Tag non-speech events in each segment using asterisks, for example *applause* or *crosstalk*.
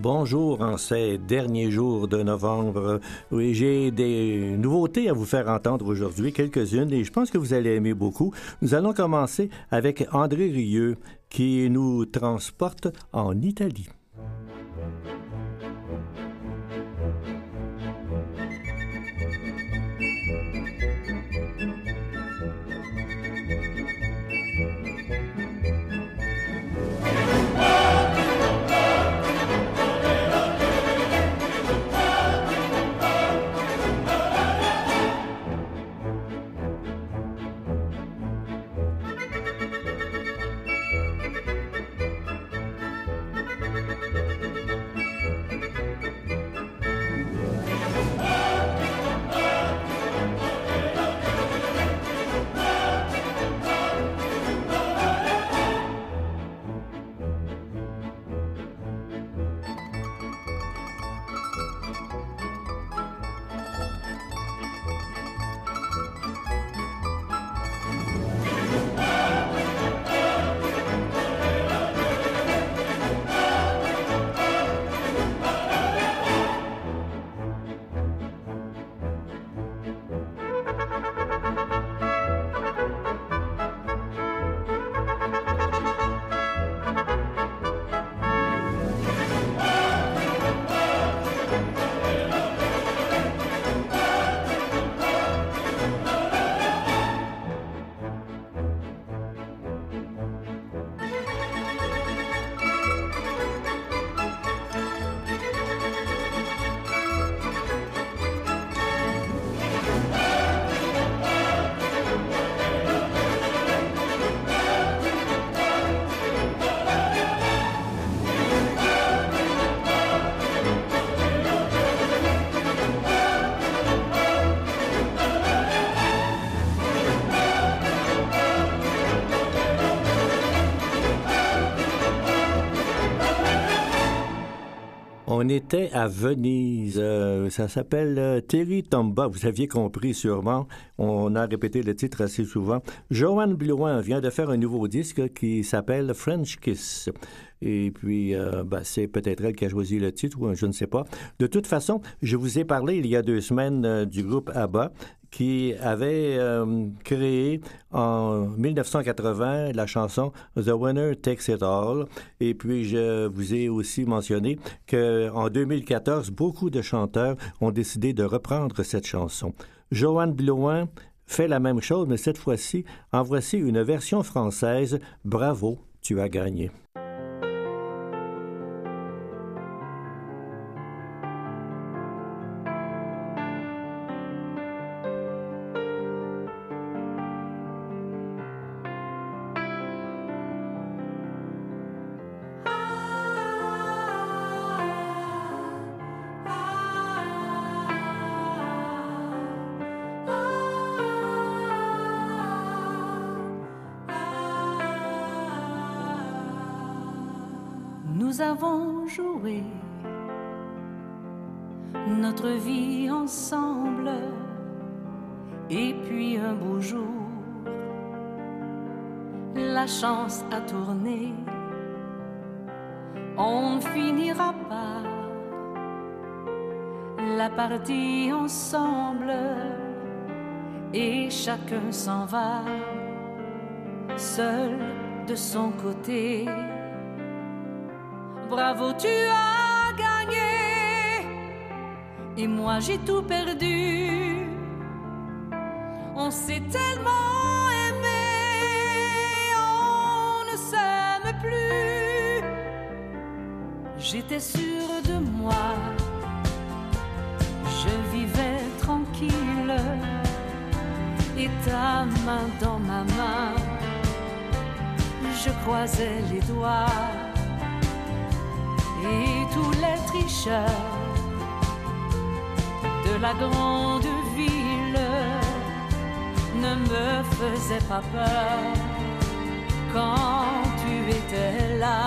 Bonjour en ces derniers jours de novembre. Oui, j'ai des nouveautés à vous faire entendre aujourd'hui, quelques-unes, et je pense que vous allez aimer beaucoup. Nous allons commencer avec André Rieu, qui nous transporte en Italie. On était à Venise. Euh, ça s'appelle euh, Terry Tomba. Vous aviez compris sûrement. On a répété le titre assez souvent. Joanne Blouin vient de faire un nouveau disque qui s'appelle French Kiss. Et puis, euh, ben, c'est peut-être elle qui a choisi le titre, ou je ne sais pas. De toute façon, je vous ai parlé il y a deux semaines du groupe ABBA qui avait euh, créé en 1980 la chanson The Winner Takes It All. Et puis, je vous ai aussi mentionné qu'en 2014, beaucoup de chanteurs ont décidé de reprendre cette chanson. Joanne Blouin fait la même chose, mais cette fois-ci, en voici une version française. Bravo, tu as gagné. Nous avons joué notre vie ensemble. Et puis un beau jour, la chance a tourné. On finira pas la partie ensemble et chacun s'en va seul de son côté. Bravo, tu as gagné. Et moi j'ai tout perdu. On s'est tellement aimé, on ne s'aime plus. J'étais sûre de moi, je vivais tranquille. Et ta main dans ma main, je croisais les doigts tous les tricheurs de la grande ville ne me faisait pas peur quand tu étais là.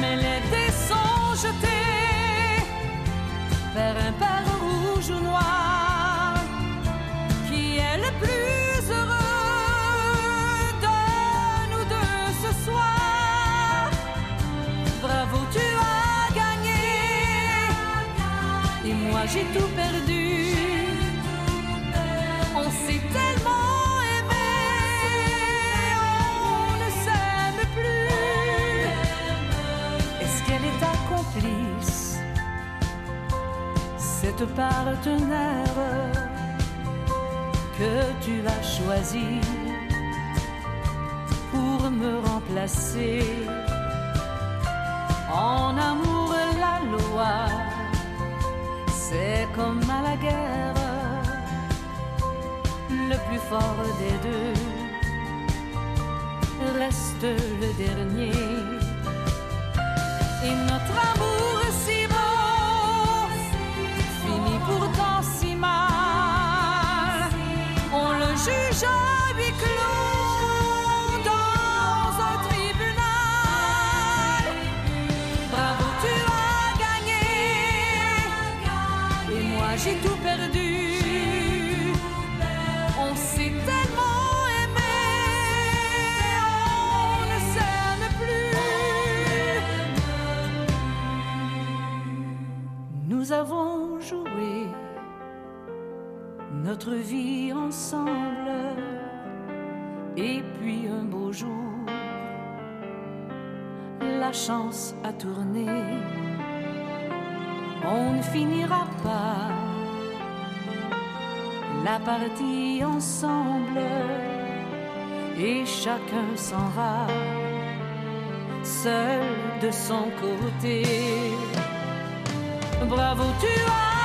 Mais les dés jetés vers un j'ai tout perdu. On s'est tellement aimé, on ne s'aime plus. Est-ce qu'elle est ta complice, cette partenaire que tu as choisi pour me remplacer? En amour, la loi, comme à la guerre le plus fort des deux reste le dernier. Et notre amour vie ensemble, et puis un beau jour, la chance a tourné. On ne finira pas la partie ensemble et chacun s'en va seul de son côté. Bravo, tu as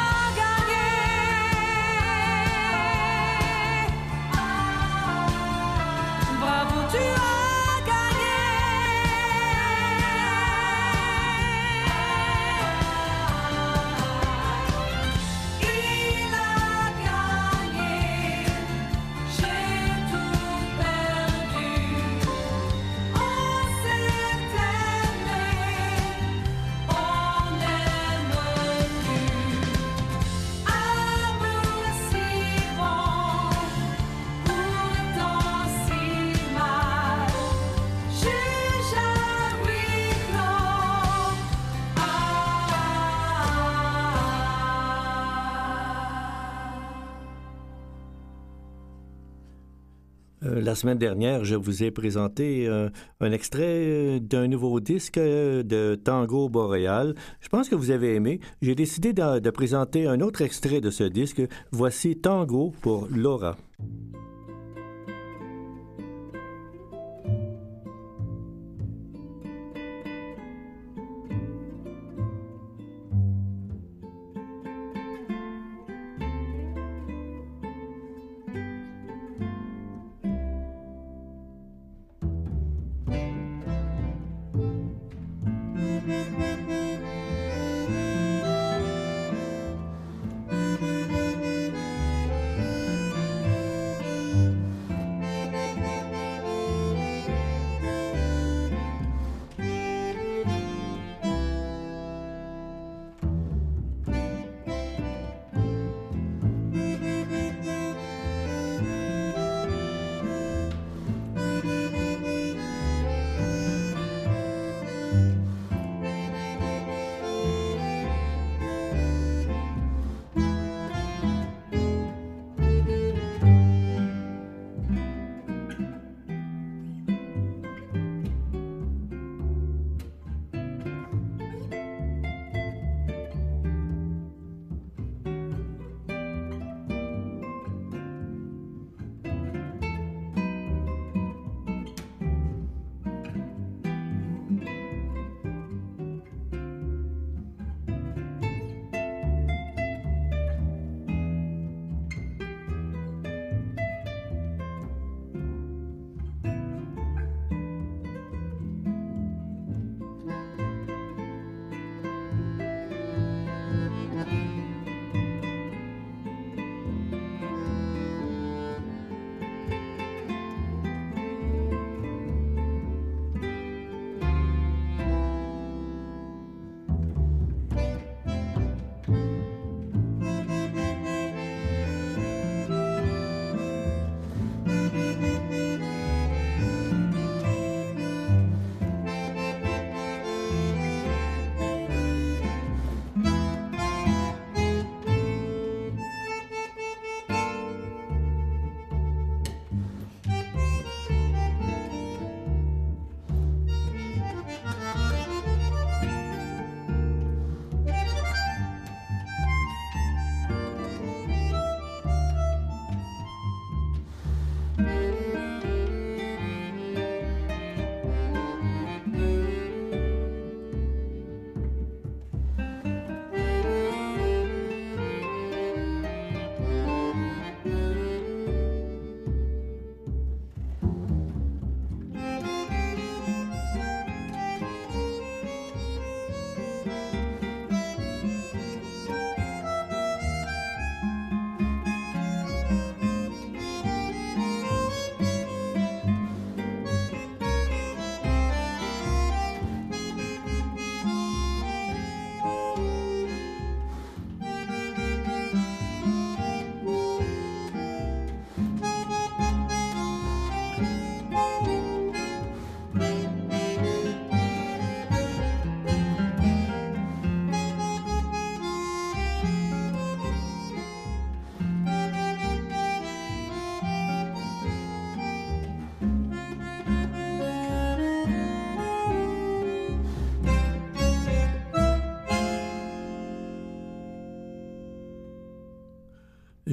la semaine dernière, je vous ai présenté euh, un extrait euh, d'un nouveau disque euh, de Tango Boréal. Je pense que vous avez aimé. J'ai décidé de, de présenter un autre extrait de ce disque. Voici Tango pour Laura.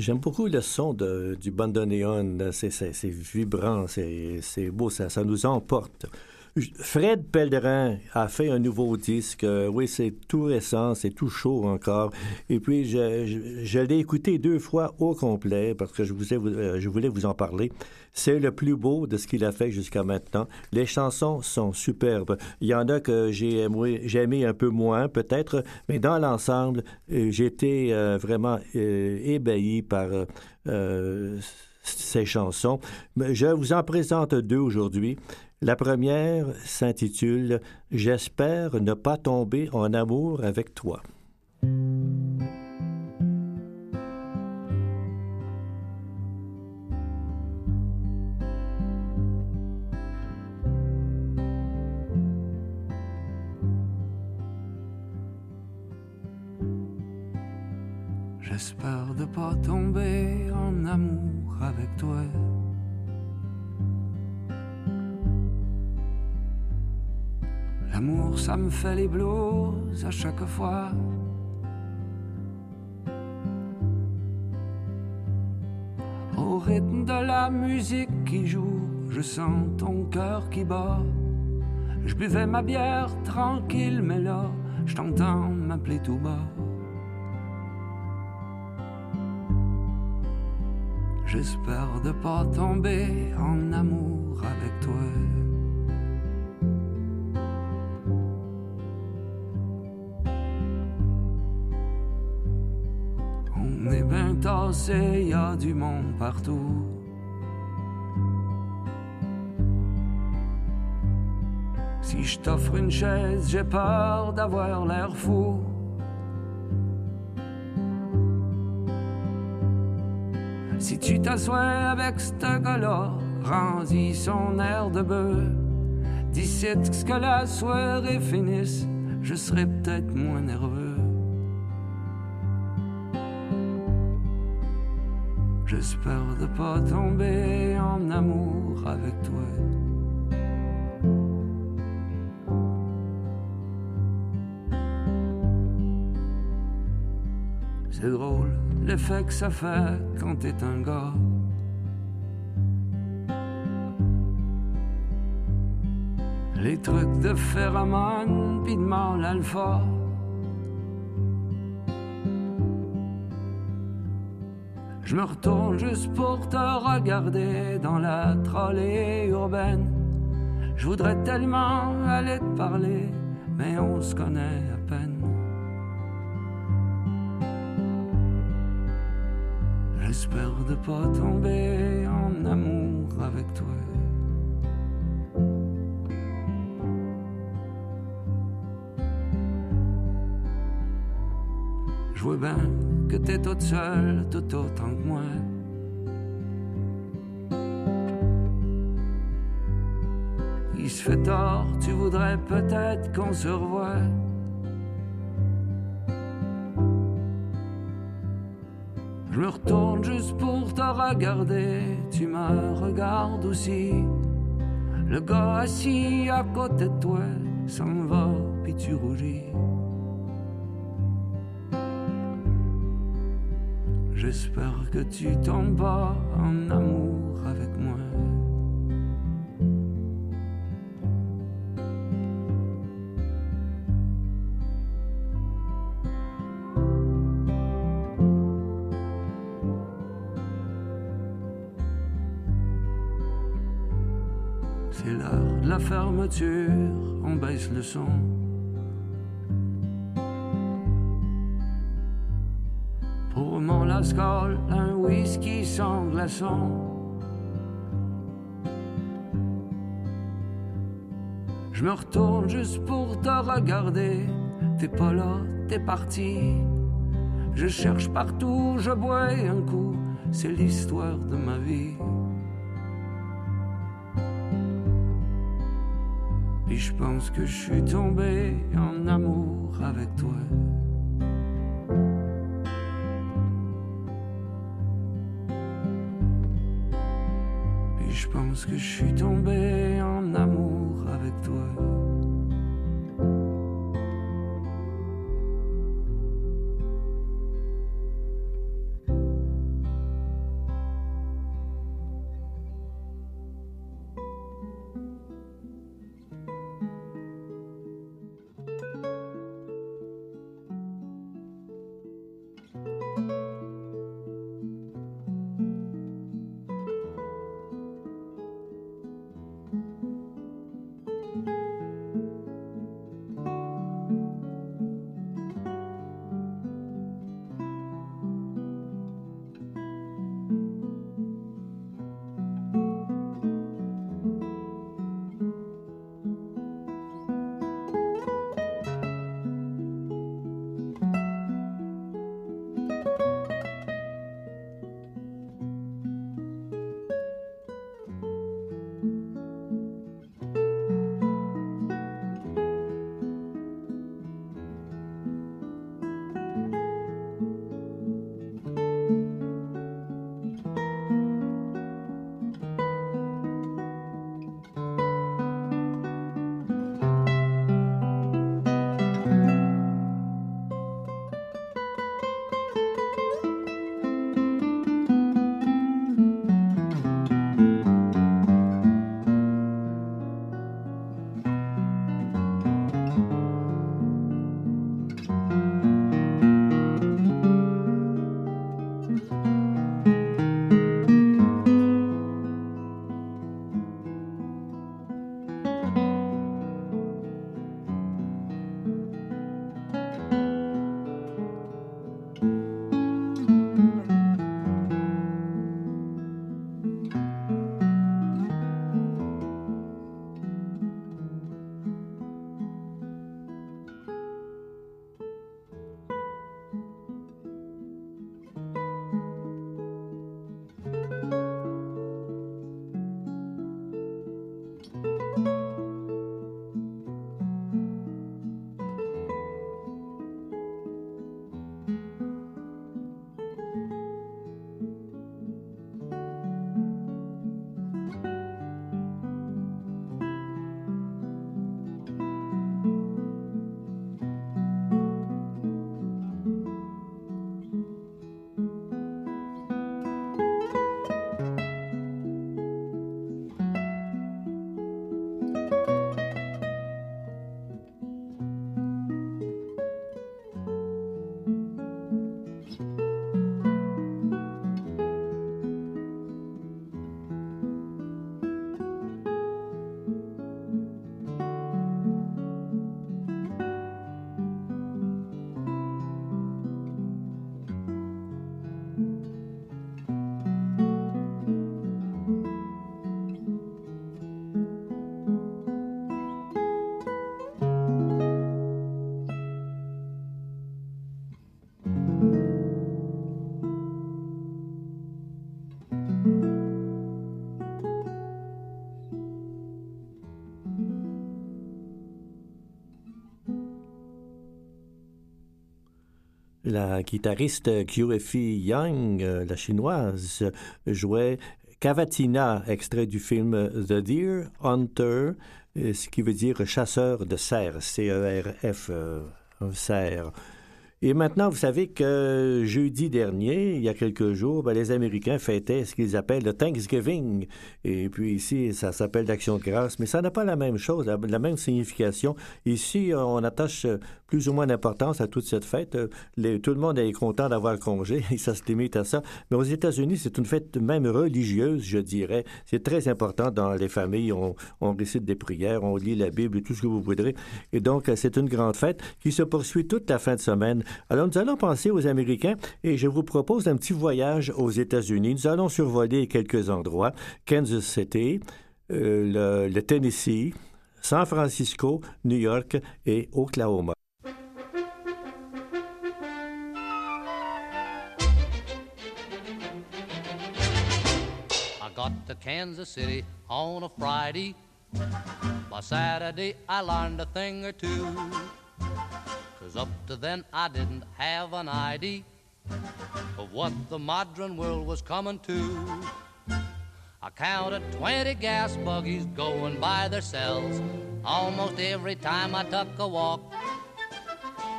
J'aime beaucoup le son du bandoneon. C'est vibrant, c'est beau, ça nous emporte. Fred Pellerin a fait un nouveau disque. Euh, oui, c'est tout récent, c'est tout chaud encore. Et puis, je, l'ai écouté deux fois au complet parce que je, euh, voulais vous en parler. C'est le plus beau de ce qu'il a fait jusqu'à maintenant. Les chansons sont superbes. Il y en a que j'ai aimé, un peu moins, peut-être, mais dans l'ensemble, euh, j'étais vraiment ébahi par ces chansons. Je vous en présente deux aujourd'hui. La première s'intitule J'espère ne pas tomber en amour avec toi. J'espère de pas tomber en amour avec toi. Ça me fait les blues à chaque fois. Au rythme de la musique qui joue, je sens ton cœur qui bat. Je buvais ma bière tranquille, mais là, je t'entends m'appeler tout bas. J'espère de pas tomber en amour avec toi. Il y a du monde partout. Si je t'offre une chaise, j'ai peur d'avoir l'air fou. Si tu t'assois avec ce gars-là, son air de bœuf. D'ici que la soirée finisse, je serai peut-être moins nerveux. J'espère de pas tomber en amour avec toi. C'est drôle l'effet que ça fait quand t'es un gars. Les trucs de phéromones pis de. Je me retourne juste pour te regarder dans la trolley urbaine. Je voudrais tellement aller te parler, mais on se connaît à peine. J'espère de pas tomber en amour avec toi. Je vois bien que t'es toute seule tout autant que moi. Il se fait tort, tu voudrais peut-être qu'on se revoie. Je me retourne juste pour te regarder, tu me regardes aussi. Le gars assis à côté de toi s'en va, puis tu rougis. J'espère que tu tombes pas en amour avec moi. C'est l'heure de la fermeture, on baisse le son. Un whisky sans glaçon. Je me retourne juste pour te regarder. T'es pas là, t'es parti. Je cherche partout, je bois un coup. C'est l'histoire de ma vie. Et je pense que je suis tombé en amour avec toi. Pense que je suis tombé en amour avec toi. La guitariste QFE Young, euh, la chinoise, jouait Cavatina, extrait du film The Deer Hunter, euh, ce qui veut dire chasseur de cerfs, C-E-R-F, euh, un cerf. Et maintenant, vous savez que jeudi dernier, il y a quelques jours, ben, les Américains fêtaient ce qu'ils appellent le Thanksgiving. Et puis ici, ça s'appelle l'Action de grâce, mais ça n'a pas la même chose, la, même signification. Ici, on attache plus ou moins d'importance à toute cette fête. Tout le monde est content d'avoir congé *laughs* et ça se limite à ça. Mais aux États-Unis, c'est une fête même religieuse, je dirais. C'est très important dans les familles. On, on récite des prières, on lit la Bible, tout ce que vous voudrez. Et donc, c'est une grande fête qui se poursuit toute la fin de semaine alors, nous allons penser aux Américains et je vous propose un petit voyage aux États-Unis. Nous allons survoler quelques endroits. Kansas City, euh, le, Tennessee, San Francisco, New York et Oklahoma. I got to Kansas City on a Friday. By Saturday, I learned a thing or two. Cause up to then I didn't have an idea of what the modern world was coming to. I counted 20 gas buggies going by themselves almost every time I took a walk.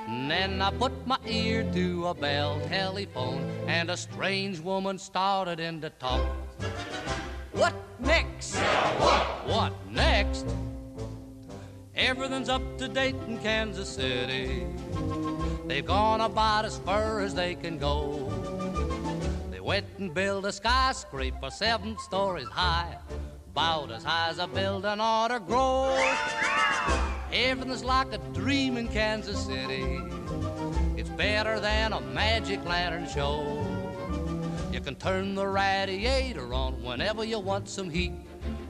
And then I put my ear to a bell telephone and a strange woman started in to talk. What next? What? What next? Everything's up to date in Kansas City. They've gone about as far as they can go. They went and built a skyscraper seven stories high, about as high as a building ought to grow. Everything's like a dream in Kansas City. It's better than a magic lantern show. You can turn the radiator on whenever you want some heat.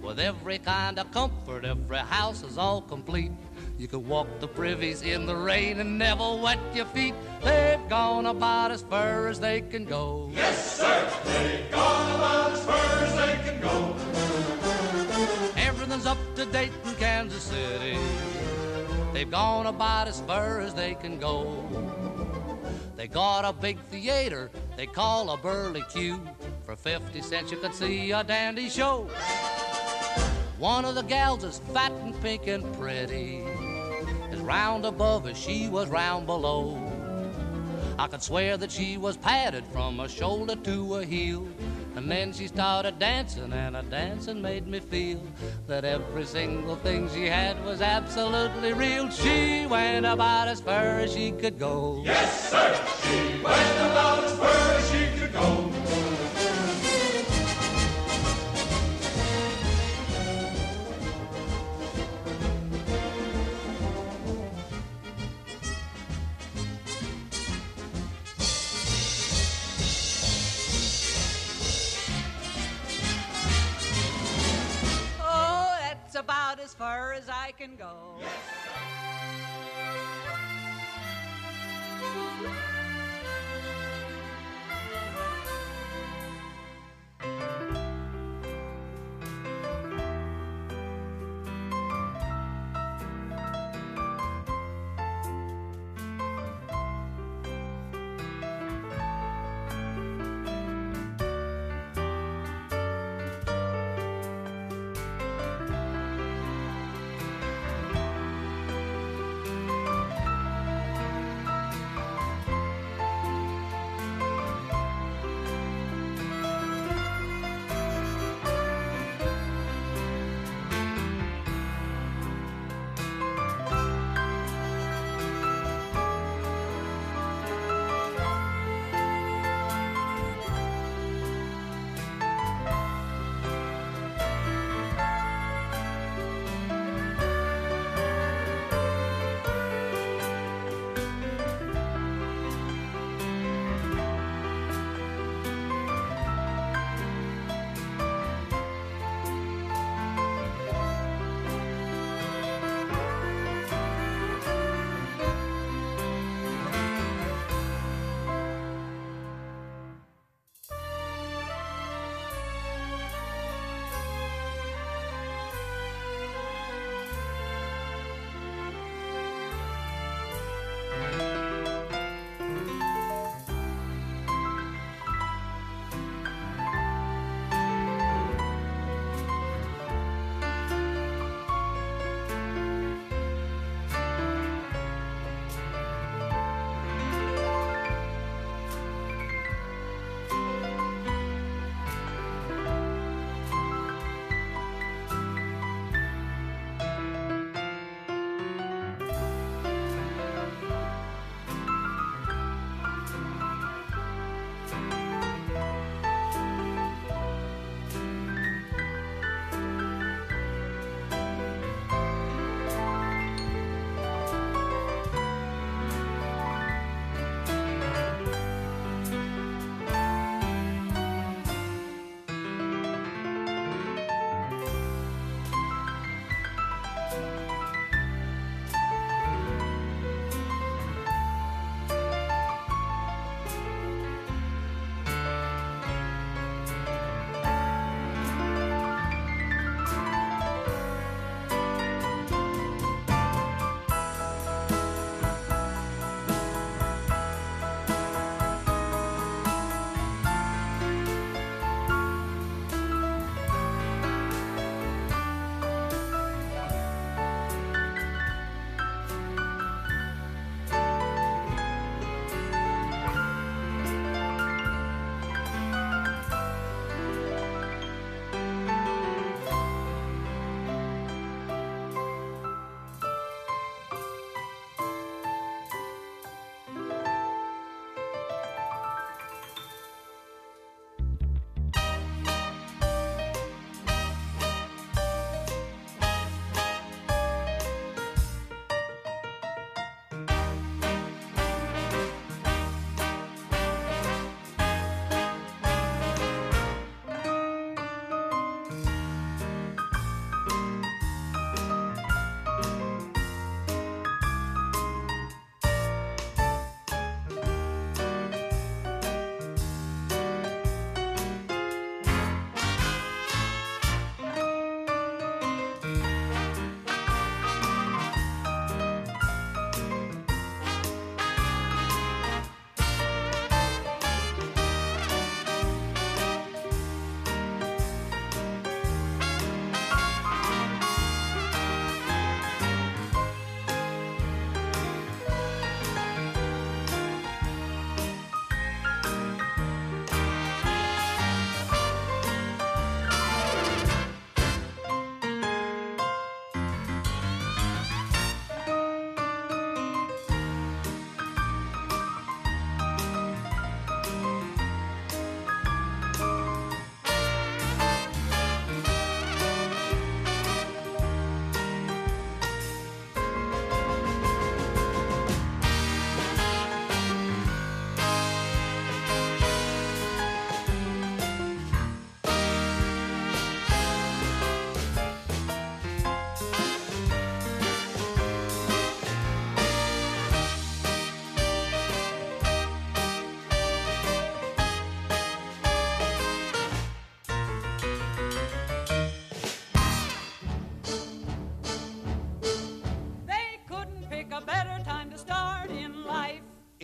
With every kind of comfort, every house is all complete. You can walk the privies in the rain and never wet your feet. They've gone about as far as they can go. Yes, sir, they've gone about as far as they can go. Everything's up to date in Kansas City. They've gone about as far as they can go. They got a big theater they call a Burley Q. For 50 cents you could see a dandy show. One of the gals is fat and pink and pretty, as round above as she was round below. I could swear that she was padded from a shoulder to a heel. And then she started dancing, and her dancing made me feel that every single thing she had was absolutely real. She went about as far as she could go. Yes, sir, she went about as far as she could go. As far as I can go. Yes,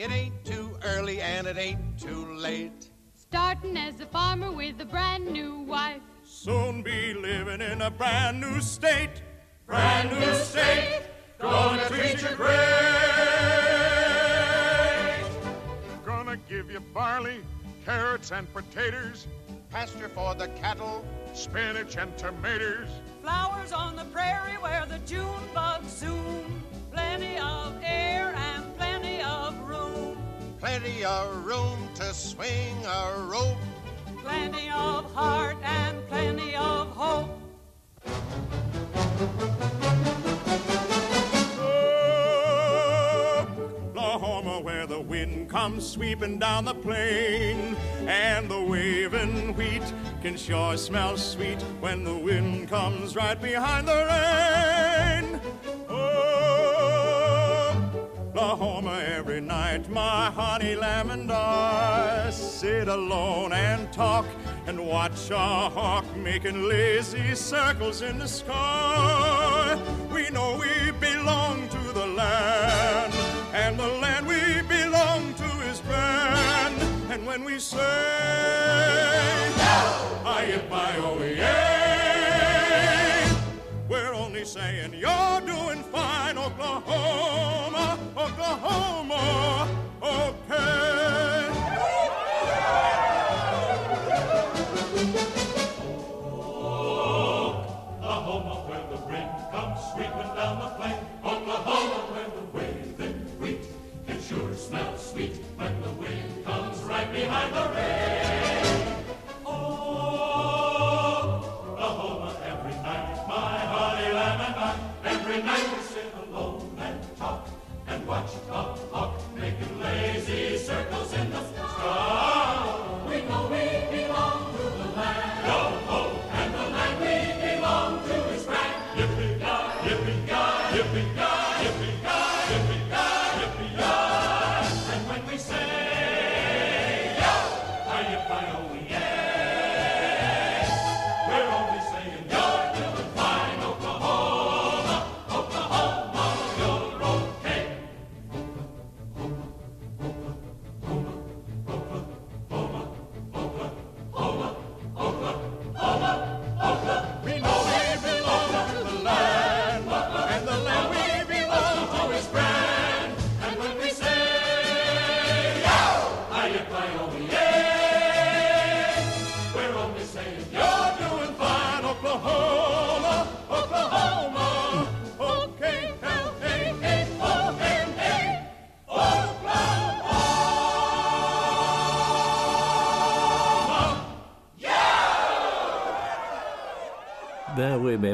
It ain't too early and it ain't too late. Starting as a farmer with a brand new wife. Soon be living in a brand new state. Brand new state, gonna treat you great. Gonna give you barley, carrots, and potatoes, Pasture for the cattle, spinach and tomatoes. Flowers on the prairie where the June bugs zoom. Plenty of air and plenty of room. Plenty of room to swing a rope. Plenty of heart and plenty of hope. Oklahoma, where the wind comes sweeping down the plain, and the waving wheat can sure smell sweet when the wind comes right behind the rain. Oklahoma, every night, my honey lamb and I sit alone and talk and watch a hawk making lazy circles in the sky. We know we belong to the land, and the land we belong to is grand. And when we say, I get my OEA, we're only saying you're doing fine, Oklahoma, Oklahoma, okay.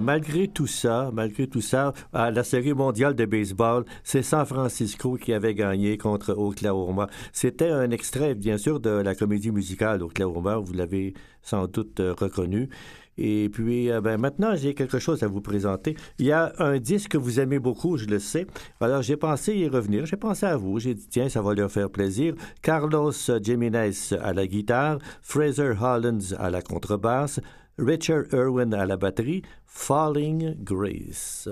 Malgré tout ça, malgré tout ça, à la série mondiale de baseball, c'est San Francisco qui avait gagné contre Oklahoma. C'était un extrait, bien sûr, de la comédie musicale Oklahoma. Vous l'avez sans doute euh, reconnu. Et puis, euh, ben, maintenant, j'ai quelque chose à vous présenter. Il y a un disque que vous aimez beaucoup, je le sais. Alors, j'ai pensé y revenir. J'ai pensé à vous. J'ai dit, tiens, ça va leur faire plaisir. Carlos Jiménez à la guitare, Fraser Hollins à la contrebasse, Richard Irwin à la batterie, Falling Grace.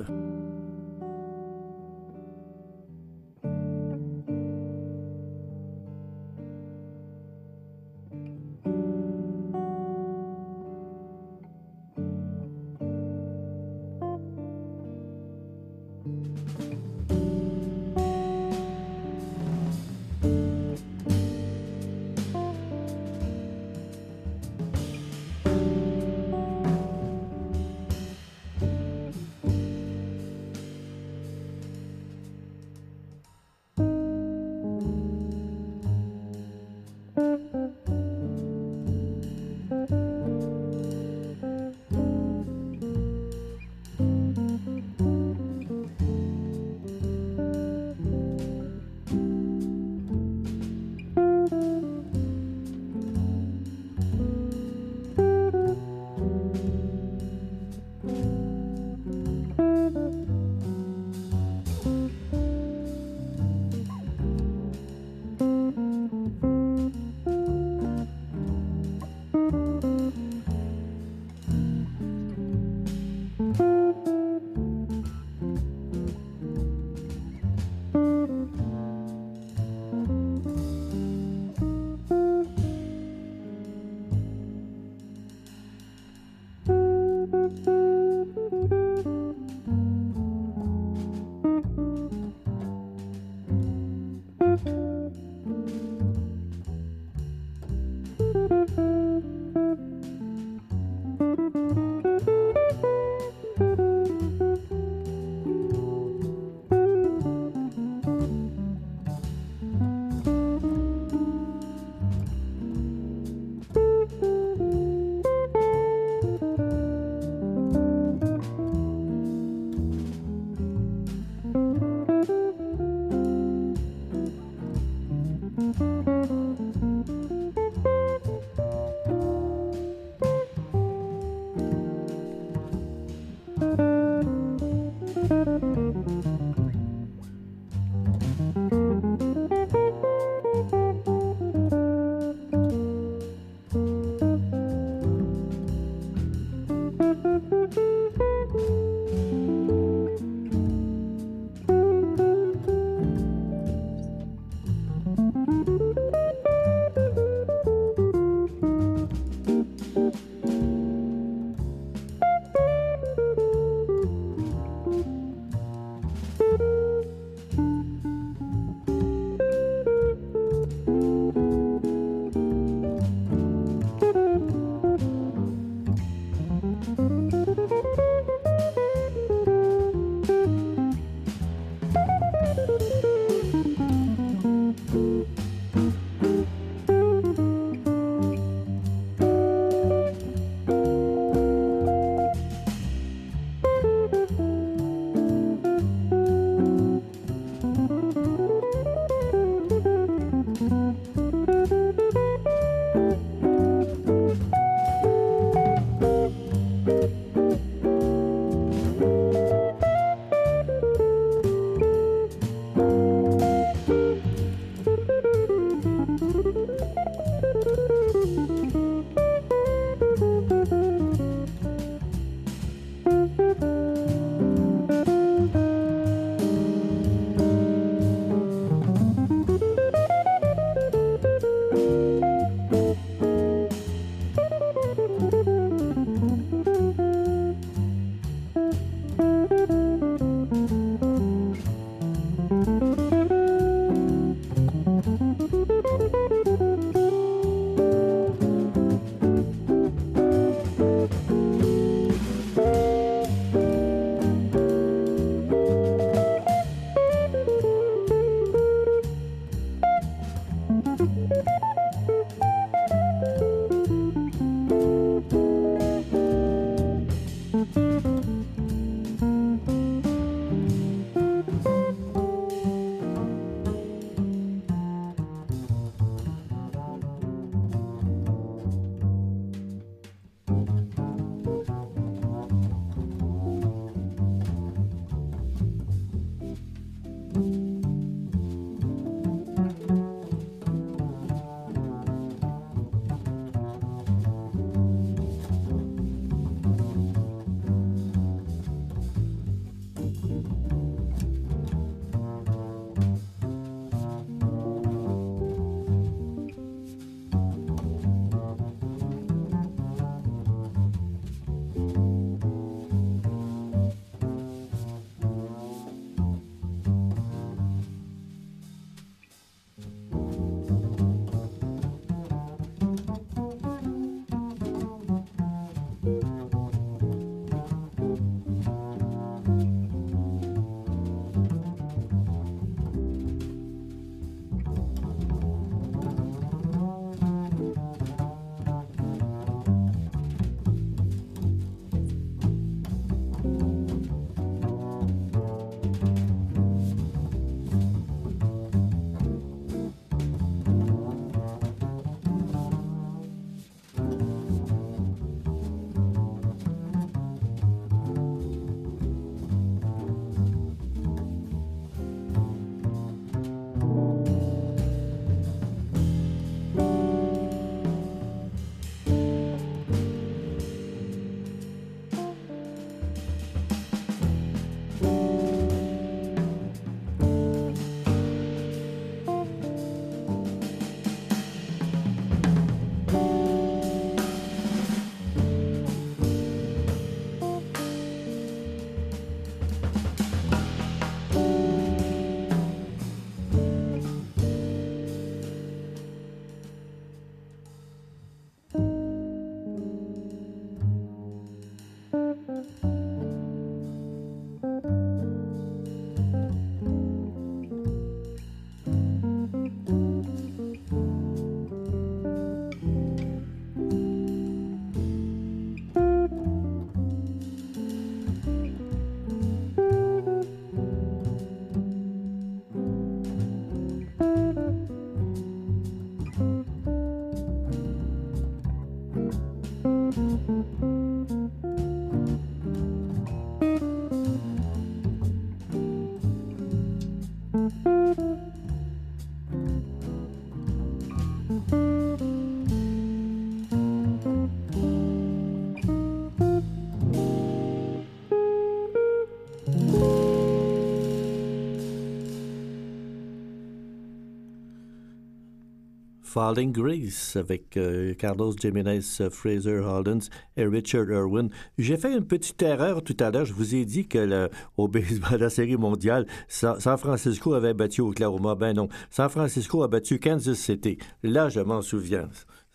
Falling Grace avec euh, Carlos Jiménez, euh, Fraser Hollins et Richard Irwin. J'ai fait une petite erreur tout à l'heure. Je vous ai dit que au baseball, *laughs* la série mondiale, San, San Francisco avait battu Oklahoma. Ben non, San Francisco a battu Kansas City. Là, je m'en souviens.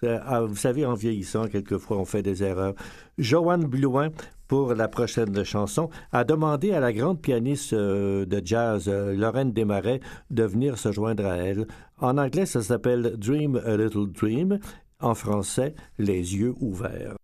Euh, ah, Vous savez, en vieillissant, quelquefois, on fait des erreurs. Joanne Blouin, pour la prochaine chanson, a demandé à la grande pianiste euh, de jazz, euh, Lorraine Desmarais, de venir se joindre à elle. En anglais, ça s'appelle Dream a Little Dream. En français, Les yeux ouverts.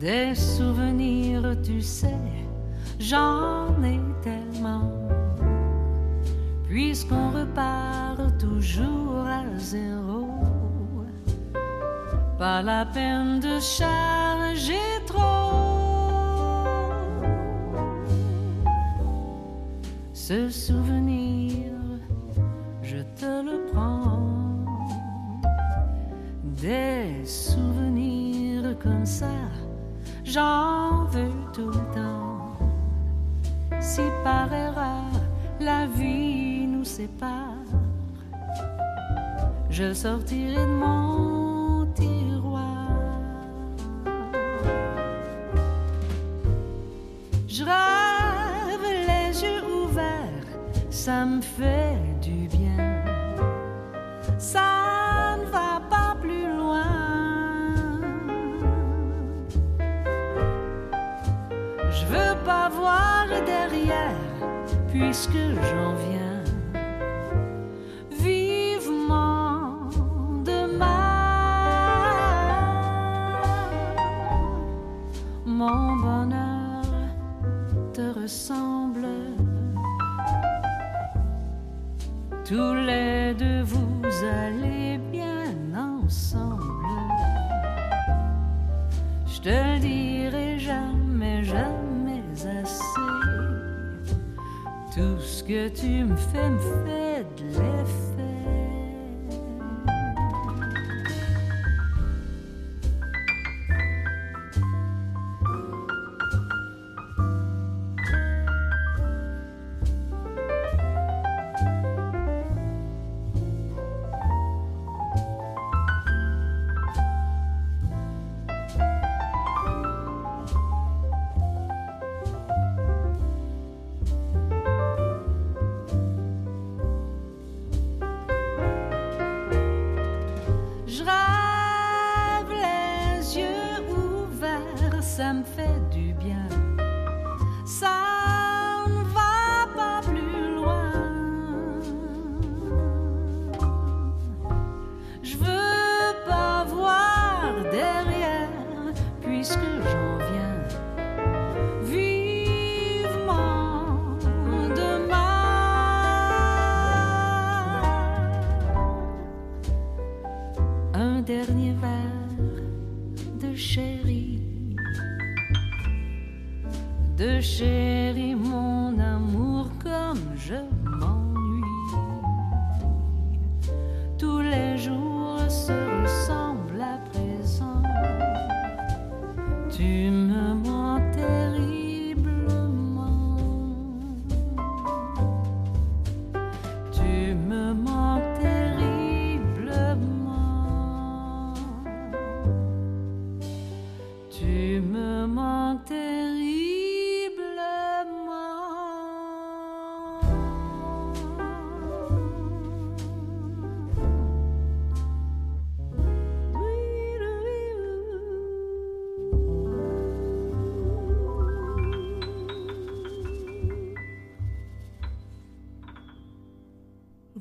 Des souvenirs, tu sais, j'en ai tellement. Puisqu'on repart toujours à zéro, pas la peine de charger trop. Ce souvenir, je te le prends. Des souvenirs comme ça, j'en veux tout le temps. Si par erreur la vie nous sépare, je sortirai de mon tiroir. Je rêve les yeux ouverts, ça me fait puisque j'en viens. Vivement demain, mon bonheur te ressemble. Tous les deux, vous allez que tu me fais me ouverts, ça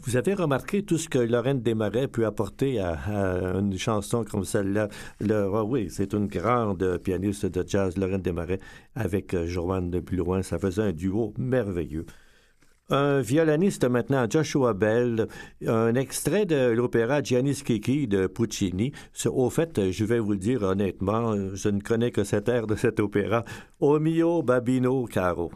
Vous avez remarqué tout ce que Lorraine Desmarais peut apporter à, une chanson comme celle-là? Le- ah oui, c'est une grande pianiste de jazz, Lorraine Desmarais, avec euh, Joanne de Plus. Ça faisait un duo merveilleux. Un violoniste maintenant, Joshua Bell, un extrait de l'opéra Gianni Schicchi de Puccini. Au fait, je vais vous le dire honnêtement, je ne connais que cet air de cet opéra, O mio babino caro.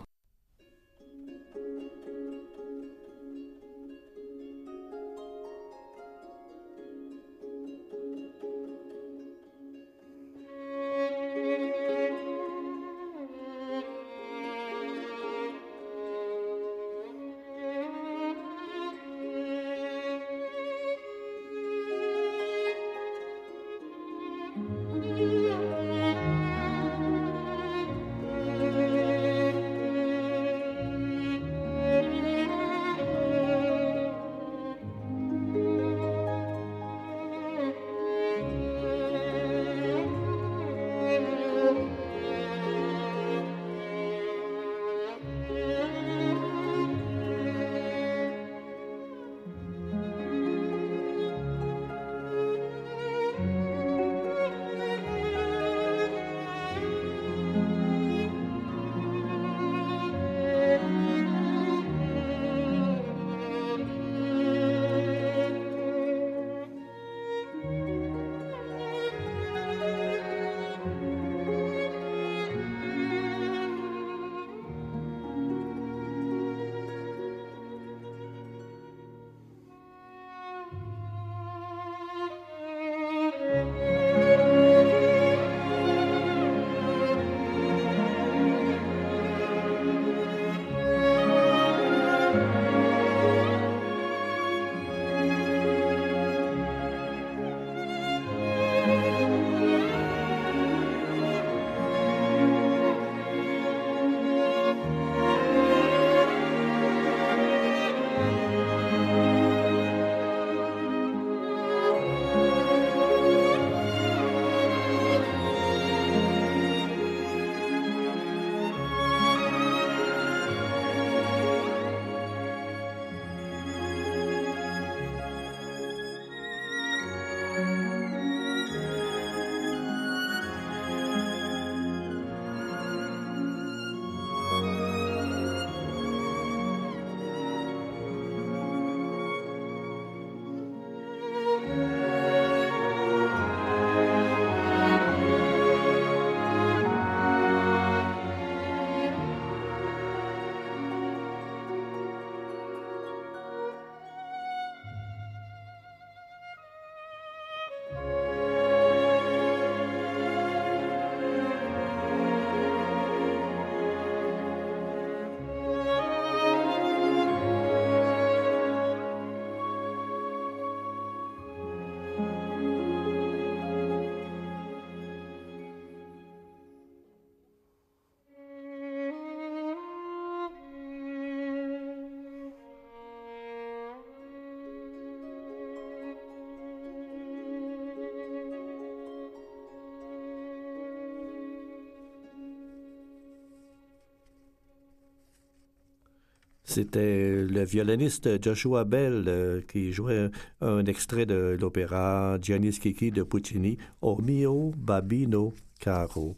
C'était le violoniste Joshua Bell euh, qui jouait un extrait de l'opéra Gianni Schicchi de Puccini, O mio babino caro.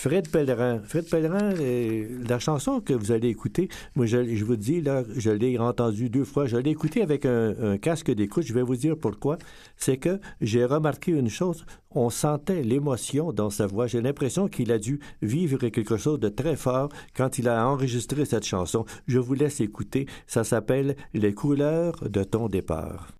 Fred Pellerin. Fred Pellerin, la chanson que vous allez écouter, moi je, vous dis, là, je l'ai entendue deux fois. Je l'ai écoutée avec un, casque d'écoute. Je vais vous dire pourquoi. C'est que j'ai remarqué une chose. On sentait l'émotion dans sa voix. J'ai l'impression qu'il a dû vivre quelque chose de très fort quand il a enregistré cette chanson. Je vous laisse écouter. Ça s'appelle Les couleurs de ton départ.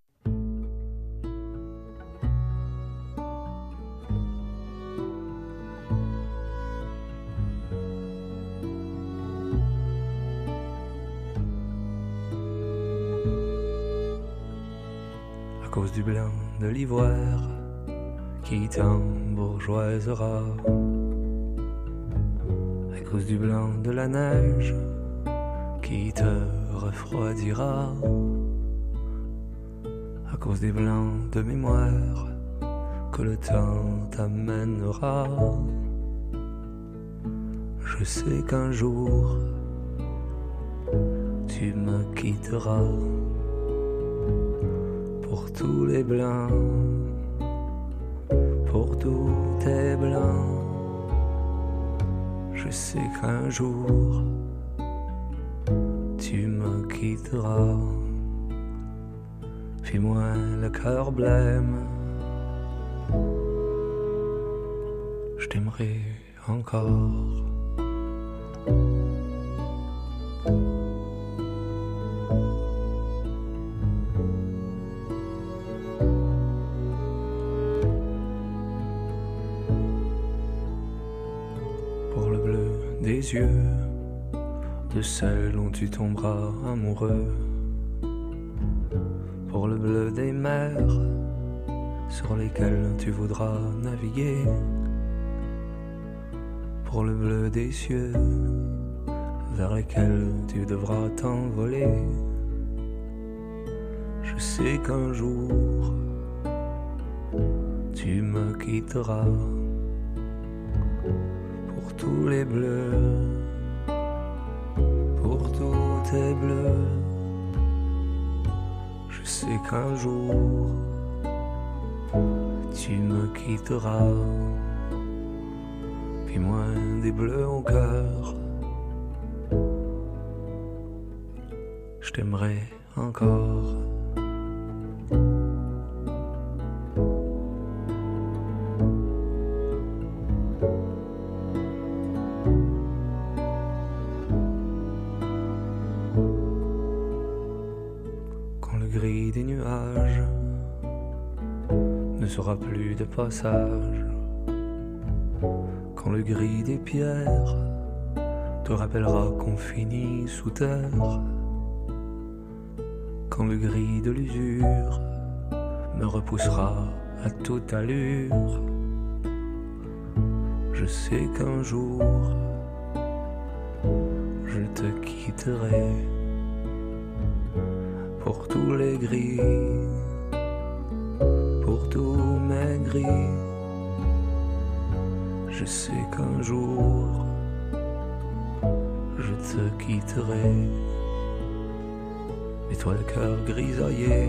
Du blanc de l'ivoire qui t'embourgeoisera, à cause du blanc de la neige qui te refroidira, à cause des blancs de mémoire que le temps t'amènera. Je sais qu'un jour tu me quitteras pour tous les blancs, pour tous tes blancs. Je sais qu'un jour tu me quitteras. Fais-moi le cœur blême. Je t'aimerai encore. Celle dont tu tomberas amoureux. Pour le bleu des mers sur lesquelles tu voudras naviguer. Pour le bleu des cieux vers lesquels tu devras t'envoler. Je sais qu'un jour tu me quitteras pour tous les bleus, Je sais qu'un jour tu me quitteras, puis moi des bleus au cœur. Je t'aimerai encore. Quand le gris des pierres te rappellera qu'on finit sous terre, quand le gris de l'usure me repoussera à toute allure, je sais qu'un jour je te quitterai pour tous les gris, pour tous Je sais qu'un jour je te quitterai. Et toi le cœur grisaillé,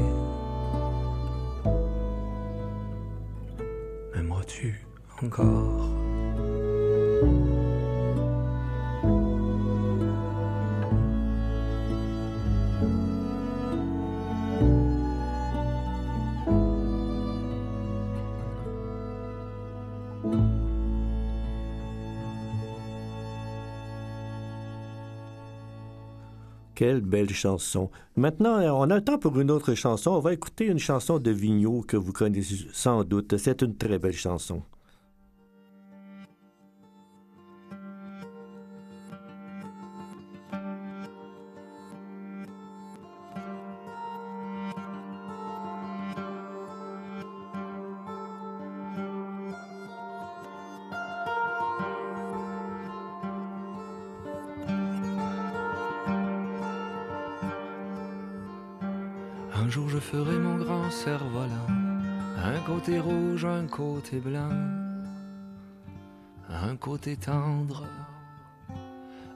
Quelle belle chanson. Maintenant, on a le temps pour une autre chanson. On va écouter une chanson de Vigneault que vous connaissez sans doute. C'est une très belle chanson.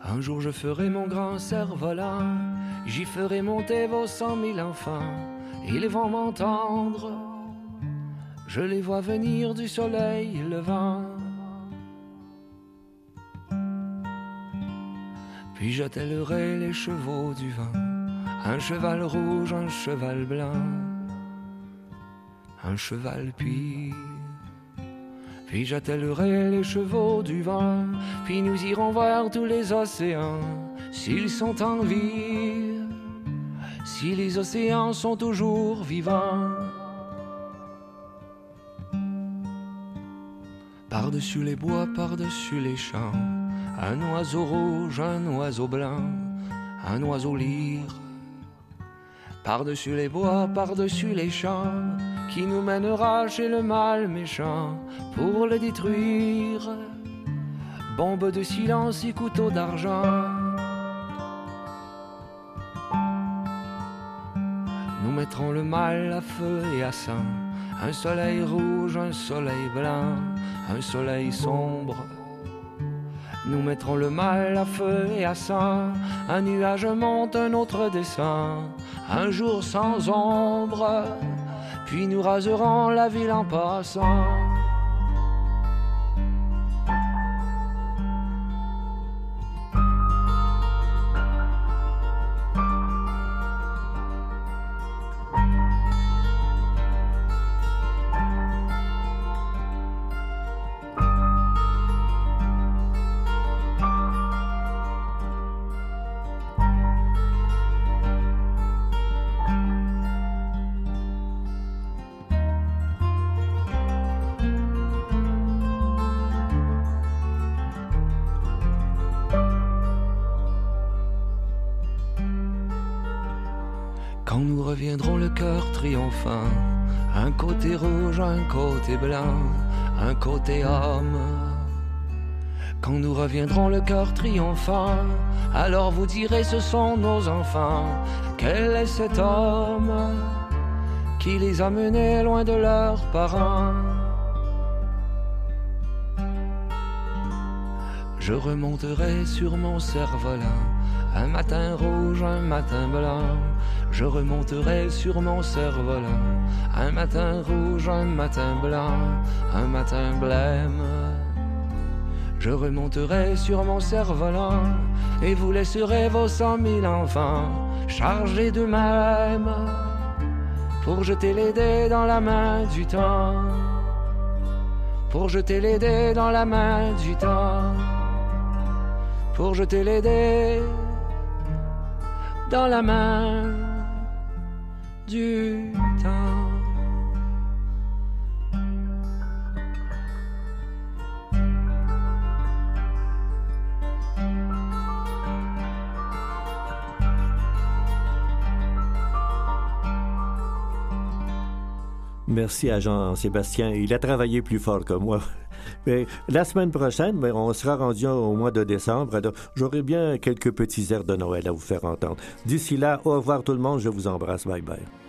Un jour je ferai mon grand cerf-volant, j'y ferai monter vos cent mille enfants, ils vont m'entendre. Je les vois venir du soleil levant. Puis j'attellerai les chevaux du vent. Un cheval rouge, un cheval blanc, un cheval puis. Puis j'attellerai les chevaux du vent, puis nous irons voir tous les océans, s'ils sont en vie, si les océans sont toujours vivants. Par-dessus les bois, par-dessus les champs, un oiseau rouge, un oiseau blanc, un oiseau lyre par-dessus les bois, par-dessus les champs, qui nous mènera chez le mal méchant pour le détruire. Bombe de silence et couteau d'argent. Nous mettrons le mal à feu et à sang, un soleil rouge, un soleil blanc, un soleil sombre. Nous mettrons le mal à feu et à sang, un nuage monte, un autre descend, un jour sans ombre, puis nous raserons la ville en passant. Un côté rouge, un côté blanc, un côté homme. Quand nous reviendrons le cœur triomphant, alors vous direz ce sont nos enfants. Quel est cet homme qui les a menés loin de leurs parents? Je remonterai sur mon cerf-volant, un matin rouge, un matin blanc. Je remonterai sur mon cerf-volant, un matin rouge, un matin blanc, un matin blême. Je remonterai sur mon cerf-volant et vous laisserez vos cent mille enfants chargés d'eux-mêmes pour jeter les dés dans la main du temps. Pour jeter les dés dans la main du temps. Pour jeter les dés dans la main Merci à Jean-Sébastien. Il a travaillé plus fort que moi. Mais la semaine prochaine, ben, on sera rendu au mois de décembre. J'aurai bien quelques petits airs de Noël à vous faire entendre. D'ici là, au revoir tout le monde. Je vous embrasse. Bye bye.